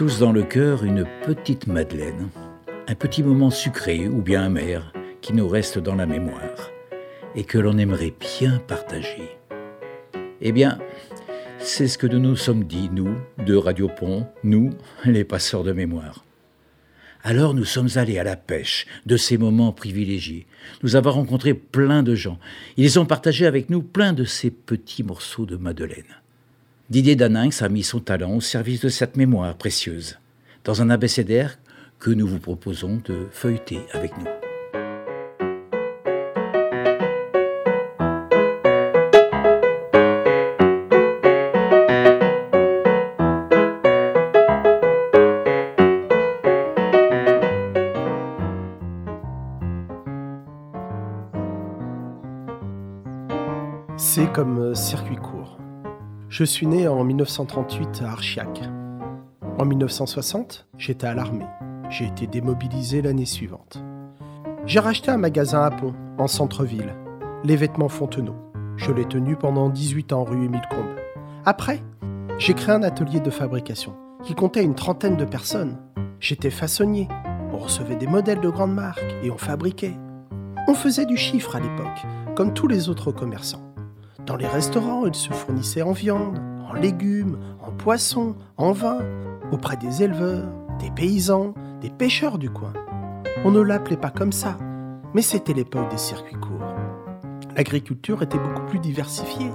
tous dans le cœur une petite Madeleine, un petit moment sucré ou bien amer qui nous reste dans la mémoire et que l'on aimerait bien partager. Eh bien, c'est ce que nous nous sommes dit, nous, de Radio Pont, nous, les passeurs de mémoire. Alors nous sommes allés à la pêche de ces moments privilégiés. Nous avons rencontré plein de gens. Ils ont partagé avec nous plein de ces petits morceaux de Madeleine. Didier Daninx a mis son talent au service de cette mémoire précieuse, dans un abécédaire que nous vous proposons de feuilleter avec nous. C'est comme euh, circuit. Je suis né en 1938 à Archiac. En 1960, j'étais à l'armée. J'ai été démobilisé l'année suivante. J'ai racheté un magasin à Pont, en centre-ville, les vêtements Fontenot. Je l'ai tenu pendant 18 ans rue Émile Combes. Après, j'ai créé un atelier de fabrication qui comptait une trentaine de personnes. J'étais façonnier. On recevait des modèles de grandes marques et on fabriquait. On faisait du chiffre à l'époque, comme tous les autres commerçants. Dans les restaurants, ils se fournissaient en viande, en légumes, en poissons, en vin, auprès des éleveurs, des paysans, des pêcheurs du coin. On ne l'appelait pas comme ça, mais c'était l'époque des circuits courts. L'agriculture était beaucoup plus diversifiée.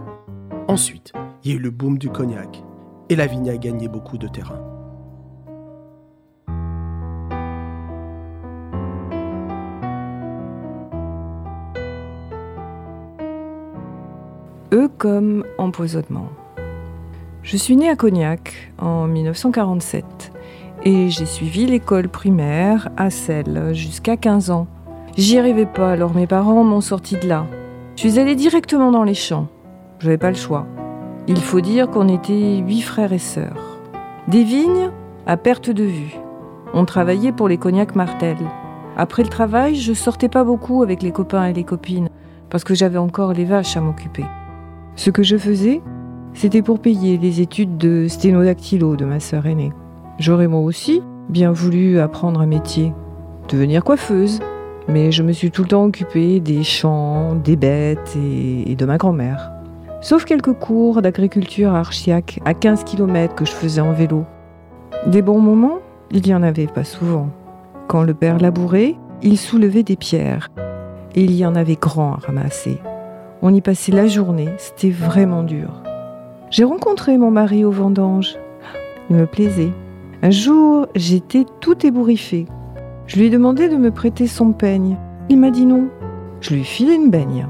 Ensuite, il y a eu le boom du cognac, et la vigne a gagné beaucoup de terrain. Comme empoisonnement. Je suis née à Cognac en 1947 et j'ai suivi l'école primaire à Celle jusqu'à 15 ans. J'y arrivais pas, alors mes parents m'ont sorti de là. Je suis allée directement dans les champs. Je n'avais pas le choix. Il faut dire qu'on était huit frères et sœurs. Des vignes à perte de vue. On travaillait pour les cognacs Martel. Après le travail, je sortais pas beaucoup avec les copains et les copines parce que j'avais encore les vaches à m'occuper. Ce que je faisais, c'était pour payer les études de sténodactylo de ma sœur aînée. J'aurais moi aussi bien voulu apprendre un métier, devenir coiffeuse, mais je me suis tout le temps occupée des champs, des bêtes et, de ma grand-mère. Sauf quelques cours d'agriculture à Archiac, à 15 km que je faisais en vélo. Des bons moments, il y en avait pas souvent. Quand le père labourait, il soulevait des pierres, et il y en avait grand à ramasser. On y passait la journée, c'était vraiment dur. J'ai rencontré mon mari au vendange. Il me plaisait. Un jour, j'étais tout ébouriffée. Je lui ai demandé de me prêter son peigne. Il m'a dit non. Je lui ai filé une baigne.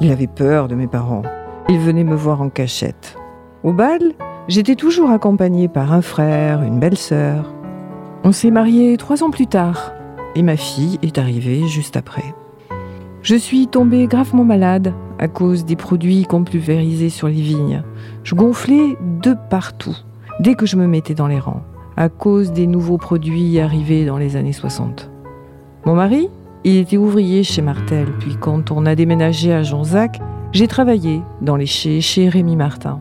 Il avait peur de mes parents. Il venait me voir en cachette. Au bal, j'étais toujours accompagnée par un frère, une belle-sœur. On s'est mariés trois ans plus tard et ma fille est arrivée juste après. Je suis tombée gravement malade à cause des produits qu'on sur les vignes. Je gonflais de partout dès que je me mettais dans les rangs, à cause des nouveaux produits arrivés dans les années 60. Mon mari, il était ouvrier chez Martel, puis quand on a déménagé à Jonzac, j'ai travaillé dans les chais chez Rémi Martin.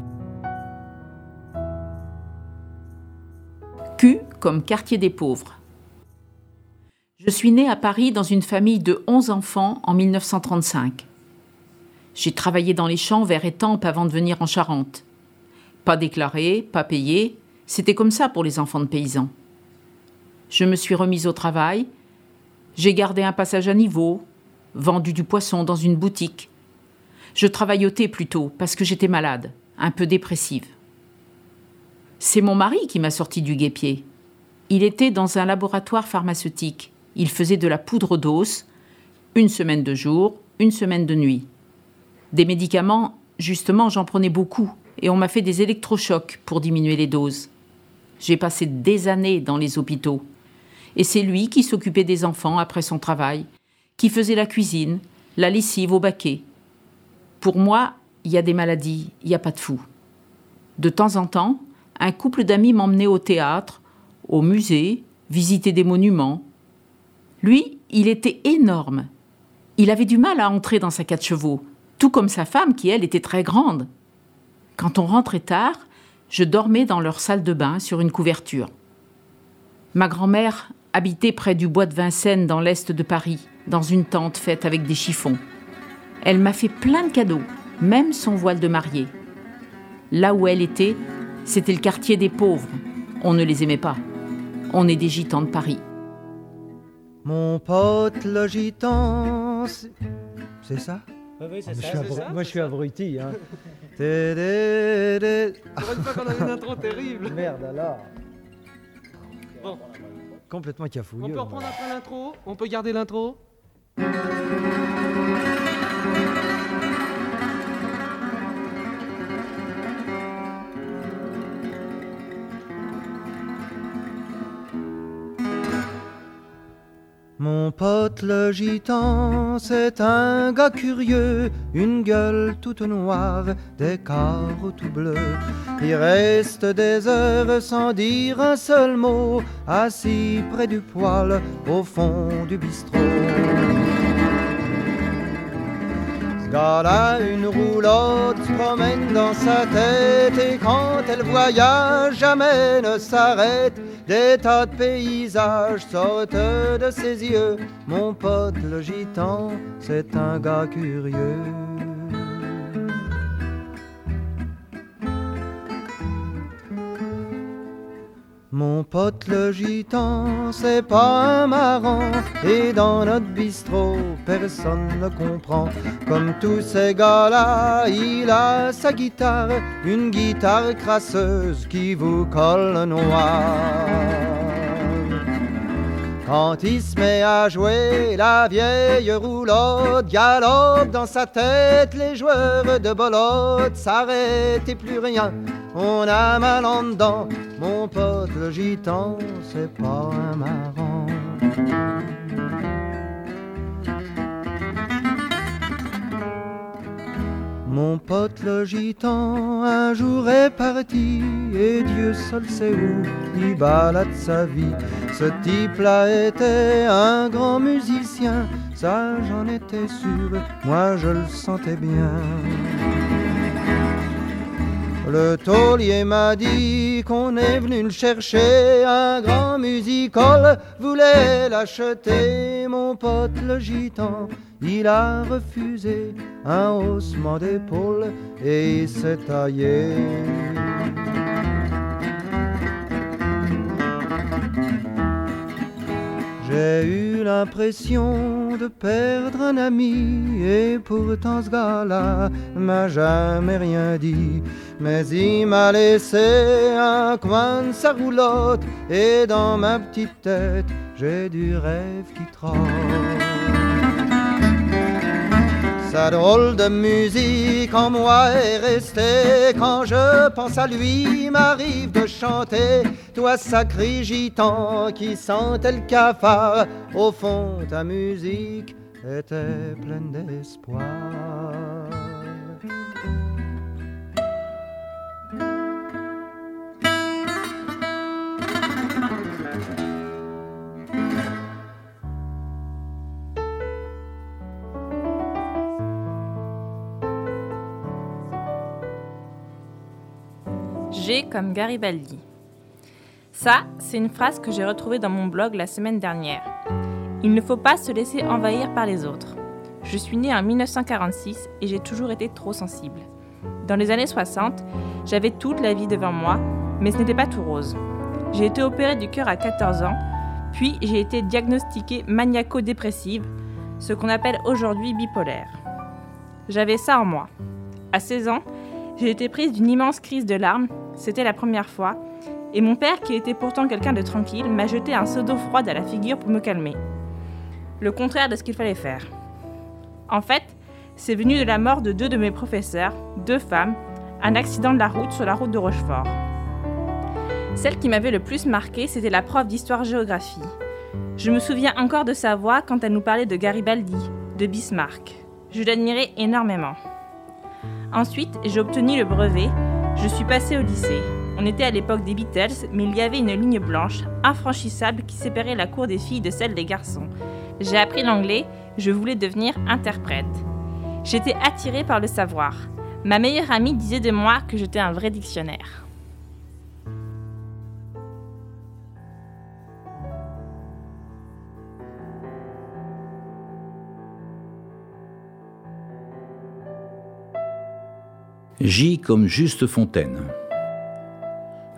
Q comme quartier des pauvres. Je suis née à Paris dans une famille de 11 enfants en 1935. J'ai travaillé dans les champs vers Étampes avant de venir en Charente. Pas déclaré, pas payé, c'était comme ça pour les enfants de paysans. Je me suis remise au travail, j'ai gardé un passage à niveau, vendu du poisson dans une boutique. Je travaillotais plutôt parce que j'étais malade, un peu dépressive. C'est mon mari qui m'a sorti du guépier. Il était dans un laboratoire pharmaceutique. Il faisait de la poudre d'os, une semaine de jour, une semaine de nuit. Des médicaments, justement, j'en prenais beaucoup, et on m'a fait des électrochocs pour diminuer les doses. J'ai passé des années dans les hôpitaux. Et c'est lui qui s'occupait des enfants après son travail, qui faisait la cuisine, la lessive au baquet. Pour moi, il y a des maladies, il n'y a pas de fou. De temps en temps, un couple d'amis m'emmenait au théâtre, au musée, visiter des monuments, lui, il était énorme. Il avait du mal à entrer dans sa quatre chevaux, tout comme sa femme qui, elle, était très grande. Quand on rentrait tard, je dormais dans leur salle de bain sur une couverture. Ma grand-mère habitait près du bois de Vincennes dans l'est de Paris, dans une tente faite avec des chiffons. Elle m'a fait plein de cadeaux, même son voile de mariée. Là où elle était, c'était le quartier des pauvres. On ne les aimait pas. On est des gitans de Paris. Mon pote le gitan, c'est ça oui, c'est ça, Moi, je suis abruti. Hein. Pour une fois qu'on a une intro terrible. Merde alors. Bon. Complètement cafouilleux. On peut reprendre après l'intro On peut garder l'intro Mon pote le gitan, c'est un gars curieux, une gueule toute noire, des carreaux tout bleus. Il reste des heures sans dire un seul mot, assis près du poêle au fond du bistrot. Ce gars-là, une roulotte se promène dans sa tête et quand elle voyage, jamais ne s'arrête. Des tas de paysages sortent de ses yeux. Mon pote le gitan, c'est un gars curieux. Mon pote le gitan, c'est pas un marrant, et dans notre bistrot, personne ne comprend. Comme tous ces gars-là, il a sa guitare, une guitare crasseuse qui vous colle le noir. Quand il se met à jouer, la vieille roulotte galope dans sa tête, les joueurs de bolotte s'arrêtent et plus rien on a mal en dedans. Mon pote le gitan, c'est pas un marrant. Mon pote le gitan, un jour est parti, et Dieu seul sait où il balade sa vie. Ce type-là était un grand musicien, ça j'en étais sûr, moi je le sentais bien. Le taulier m'a dit qu'on est venu le chercher, un grand musical voulait l'acheter, mon pote le gitan, il a refusé un haussement d'épaule et il s'est taillé. J'ai eu l'impression de perdre un ami et pourtant ce gars-là m'a jamais rien dit. Mais il m'a laissé un coin de sa roulotte et dans ma petite tête j'ai du rêve qui trotte. Sa drôle de musique en moi est restée. Quand je pense à lui, m'arrive de chanter. Toi, sacré gitan qui sentait le cafard, au fond, ta musique était pleine d'espoir. Comme Garibaldi. Ça, c'est une phrase que j'ai retrouvée dans mon blog la semaine dernière. Il ne faut pas se laisser envahir par les autres. Je suis née en 1946 et j'ai toujours été trop sensible. Dans les années 60, j'avais toute la vie devant moi, mais ce n'était pas tout rose. J'ai été opérée du cœur à 14 ans, puis j'ai été diagnostiquée maniaco-dépressive, ce qu'on appelle aujourd'hui bipolaire. J'avais ça en moi. À 16 ans, j'ai été prise d'une immense crise de larmes c'était la première fois, et mon père, qui était pourtant quelqu'un de tranquille, m'a jeté un seau d'eau froide à la figure pour me calmer. Le contraire de ce qu'il fallait faire. En fait, c'est venu de la mort de deux de mes professeurs, deux femmes, un accident de la route sur la route de Rochefort. Celle qui m'avait le plus marqué, c'était la prof d'histoire-géographie. Je me souviens encore de sa voix quand elle nous parlait de Garibaldi, de Bismarck. Je l'admirais énormément. Ensuite, j'ai obtenu le brevet je suis passée au lycée. On était à l'époque des Beatles, mais il y avait une ligne blanche, infranchissable, qui séparait la cour des filles de celle des garçons. J'ai appris l'anglais, je voulais devenir interprète. J'étais attirée par le savoir. Ma meilleure amie disait de moi que j'étais un vrai dictionnaire. J comme Juste Fontaine.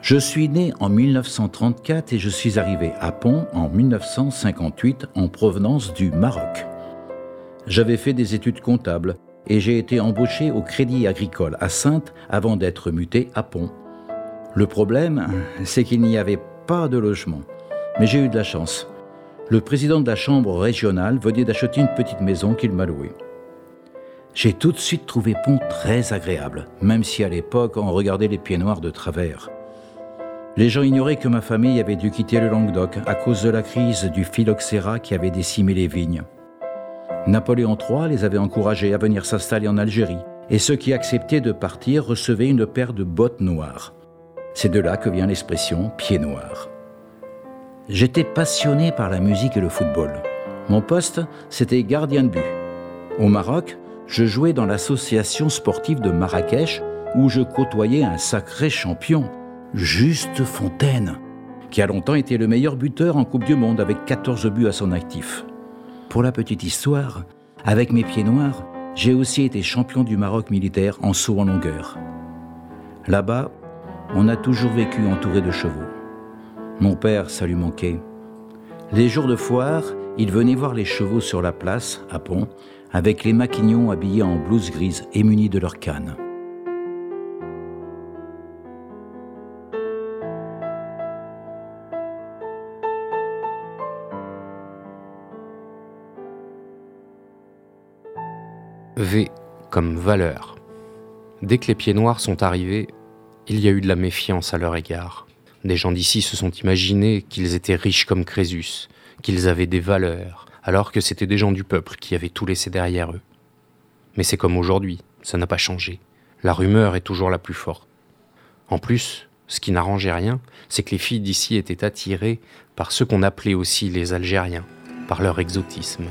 Je suis né en 1934 et je suis arrivé à Pont en 1958 en provenance du Maroc. J'avais fait des études comptables et j'ai été embauché au Crédit Agricole à Sainte avant d'être muté à Pont. Le problème, c'est qu'il n'y avait pas de logement. Mais j'ai eu de la chance. Le président de la chambre régionale venait d'acheter une petite maison qu'il m'a louée. J'ai tout de suite trouvé Pont très agréable, même si à l'époque on regardait les pieds noirs de travers. Les gens ignoraient que ma famille avait dû quitter le Languedoc à cause de la crise du phylloxéra qui avait décimé les vignes. Napoléon III les avait encouragés à venir s'installer en Algérie, et ceux qui acceptaient de partir recevaient une paire de bottes noires. C'est de là que vient l'expression pied noir. J'étais passionné par la musique et le football. Mon poste, c'était gardien de but. Au Maroc, je jouais dans l'association sportive de Marrakech où je côtoyais un sacré champion, Juste Fontaine, qui a longtemps été le meilleur buteur en Coupe du Monde avec 14 buts à son actif. Pour la petite histoire, avec mes pieds noirs, j'ai aussi été champion du Maroc militaire en saut en longueur. Là-bas, on a toujours vécu entouré de chevaux. Mon père, ça lui manquait. Les jours de foire, il venait voir les chevaux sur la place, à Pont, avec les maquignons habillés en blouse grise et munis de leurs cannes. V comme valeur. Dès que les pieds noirs sont arrivés, il y a eu de la méfiance à leur égard. Des gens d'ici se sont imaginés qu'ils étaient riches comme Crésus, qu'ils avaient des valeurs, alors que c'étaient des gens du peuple qui avaient tout laissé derrière eux. Mais c'est comme aujourd'hui, ça n'a pas changé. La rumeur est toujours la plus forte. En plus, ce qui n'arrangeait rien, c'est que les filles d'ici étaient attirées par ceux qu'on appelait aussi les Algériens, par leur exotisme.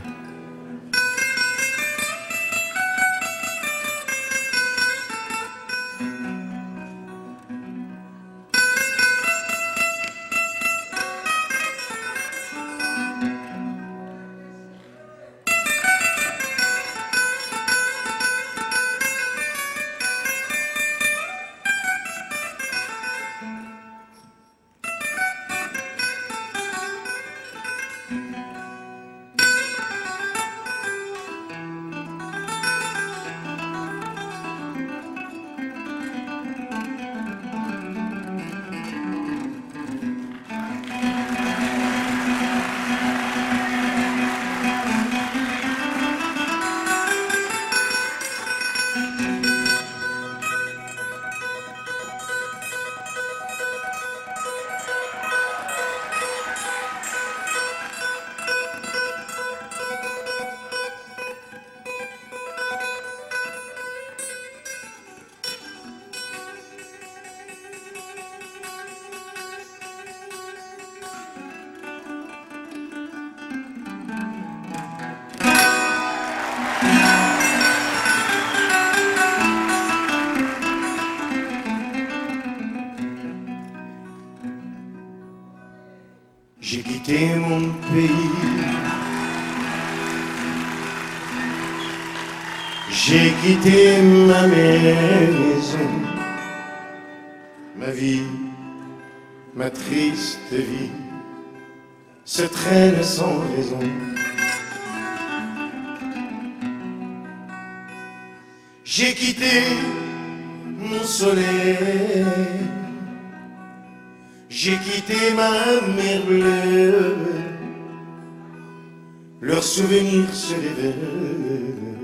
J'ai quitté ma maison, ma vie, ma triste vie se traîne sans raison. J'ai quitté mon soleil. J'ai quitté ma mère bleue, leurs souvenirs se réveillent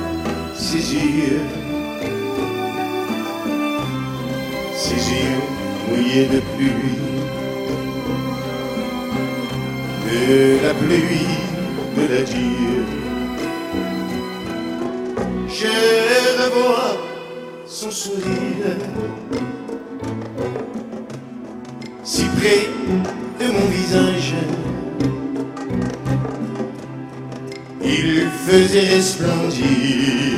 ses yeux, ses yeux mouillés de pluie, de la pluie de l'adieu. Je revois sourire. Si près de mon visage, il faisait resplendir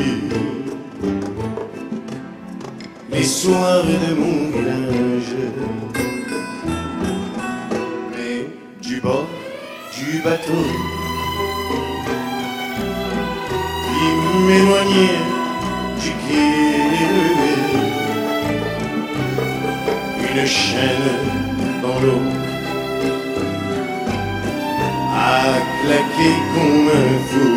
les soirs de mon village. Mais du bord du bateau, il m'éloignait du quai. Une chaîne dans l'eau a claqué comme un fou.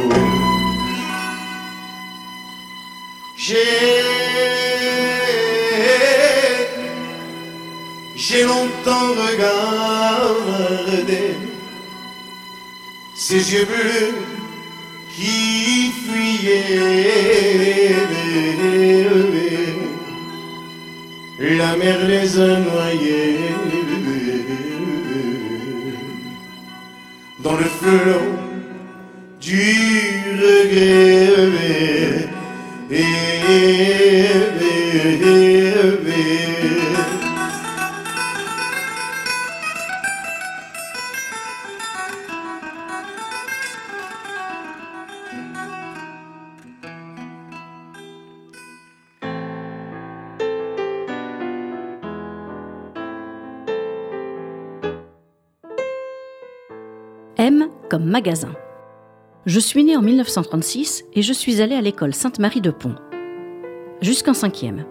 J'ai j'ai longtemps regardé ses yeux bleus qui fuyaient. La mer les a noyés dans le flot du regret. M comme magasin. Je suis née en 1936 et je suis allée à l'école Sainte-Marie de Pont. Jusqu'en cinquième.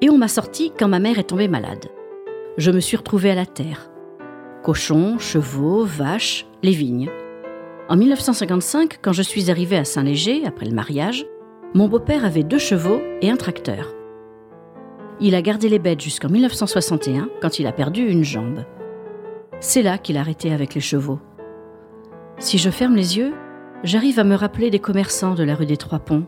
Et on m'a sortie quand ma mère est tombée malade. Je me suis retrouvée à la terre. Cochons, chevaux, vaches, les vignes. En 1955, quand je suis arrivée à Saint-Léger, après le mariage, mon beau-père avait deux chevaux et un tracteur. Il a gardé les bêtes jusqu'en 1961, quand il a perdu une jambe. C'est là qu'il a arrêté avec les chevaux. Si je ferme les yeux, j'arrive à me rappeler des commerçants de la rue des Trois Ponts.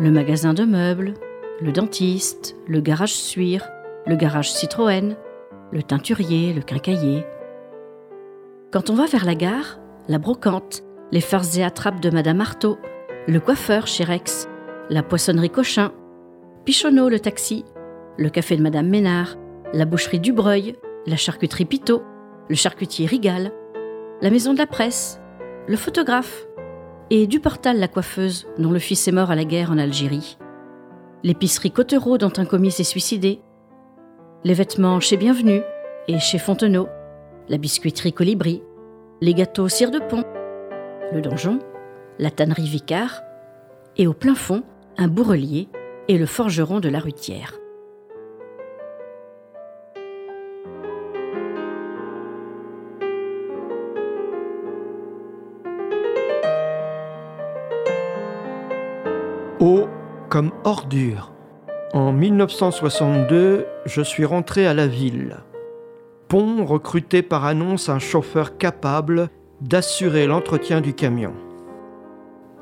Le magasin de meubles, le dentiste, le garage Suire, le garage Citroën, le teinturier, le quincaillier. Quand on va vers la gare, la brocante, les farces et attrapes de Madame Artaud, le coiffeur chez Rex, la poissonnerie Cochin, Pichonneau le taxi, le café de Madame Ménard, la boucherie Dubreuil, la charcuterie Pitot, le charcutier Rigal, la maison de la presse, le photographe, et du portal la coiffeuse, dont le fils est mort à la guerre en Algérie, l'épicerie Cotereau dont un commis s'est suicidé, les vêtements chez Bienvenue et chez Fontenot, la biscuiterie Colibri, les gâteaux Cire de Pont, le donjon, la tannerie Vicard, et au plein fond, un bourrelier et le forgeron de la Rutière. O comme ordure. En 1962, je suis rentré à la ville. Pont recrutait par annonce un chauffeur capable d'assurer l'entretien du camion.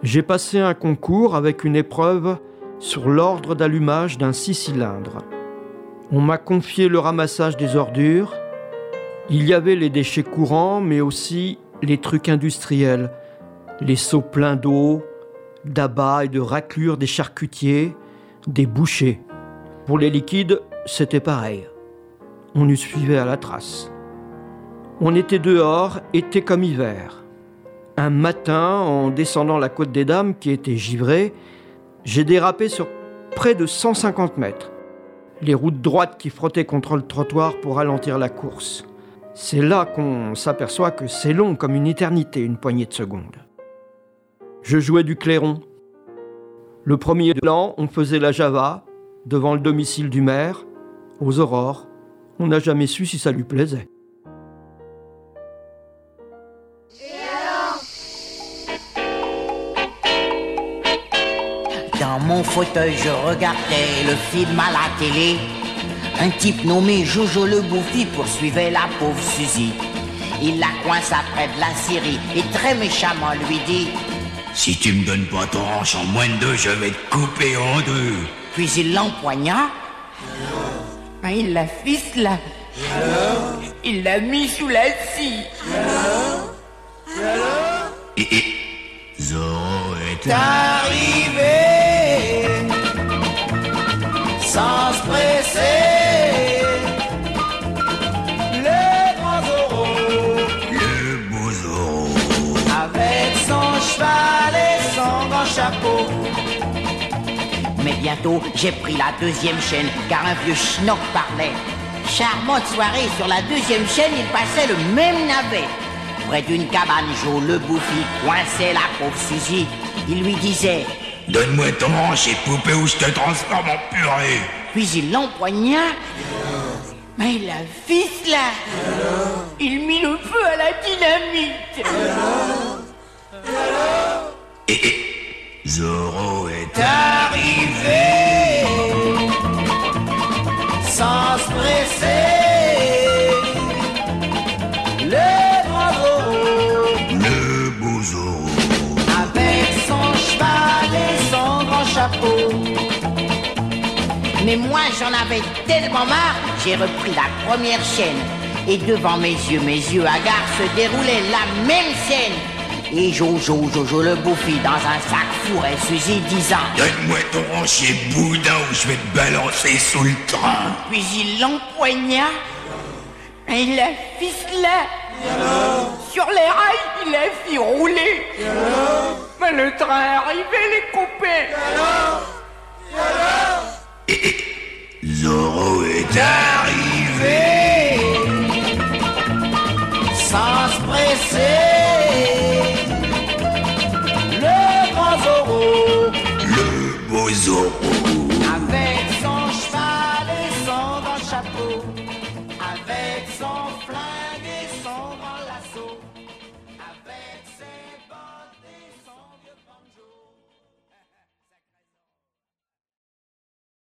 J'ai passé un concours avec une épreuve sur l'ordre d'allumage d'un six cylindres. On m'a confié le ramassage des ordures. Il y avait les déchets courants, mais aussi les trucs industriels, les seaux pleins d'eau, d'abats et de raclures des charcutiers, des bouchers. Pour les liquides, c'était pareil. On nous suivait à la trace. On était dehors, été comme hiver. Un matin, en descendant la côte des Dames, qui était givrée, j'ai dérapé sur près de 150 mètres. Les routes droites qui frottaient contre le trottoir pour ralentir la course. C'est là qu'on s'aperçoit que c'est long comme une éternité, une poignée de secondes. Je jouais du clairon. Le premier de l'an, on faisait la java, devant le domicile du maire, aux aurores. On n'a jamais su si ça lui plaisait. Dans mon fauteuil, je regardais le film à la télé. Un type nommé Jojo le Bouffi poursuivait la pauvre Suzy. Il la coince après de la Syrie et très méchamment lui dit Si tu me donnes pas ton hanche en moins de deux, je vais te couper en deux. Puis il l'empoigna. Ah, Il la ficela. Il l'a mis sous la scie. Et, et Zorro est arrivé. Bientôt, j'ai pris la deuxième chaîne, car un vieux schnock parlait. Charmante soirée, sur la deuxième chaîne, il passait le même navet. Près d'une cabane, Joe le bouffi coinçait la pauvre Suzy. Il lui disait Donne-moi ton hanche et poupée ou je te transforme en purée. Puis il l'empoigna. Mais la là Il mit le feu à la dynamite Et, et Zorro est sans se presser. Le Zorro, le beau avec son cheval et son grand chapeau. Mais moi j'en avais tellement marre, j'ai repris la première chaîne. Et devant mes yeux, mes yeux hagards, se déroulait la même scène. Et Jojo, Jojo le bouffi dans un sac fourrait Suzy disant Donne-moi ton hanchier boudin ou je vais te balancer sous le train. Puis il l'empoigna et la ficela. Sur les rails, il a fait rouler. Mais le train arrivé, les copains. Et, et Zorro est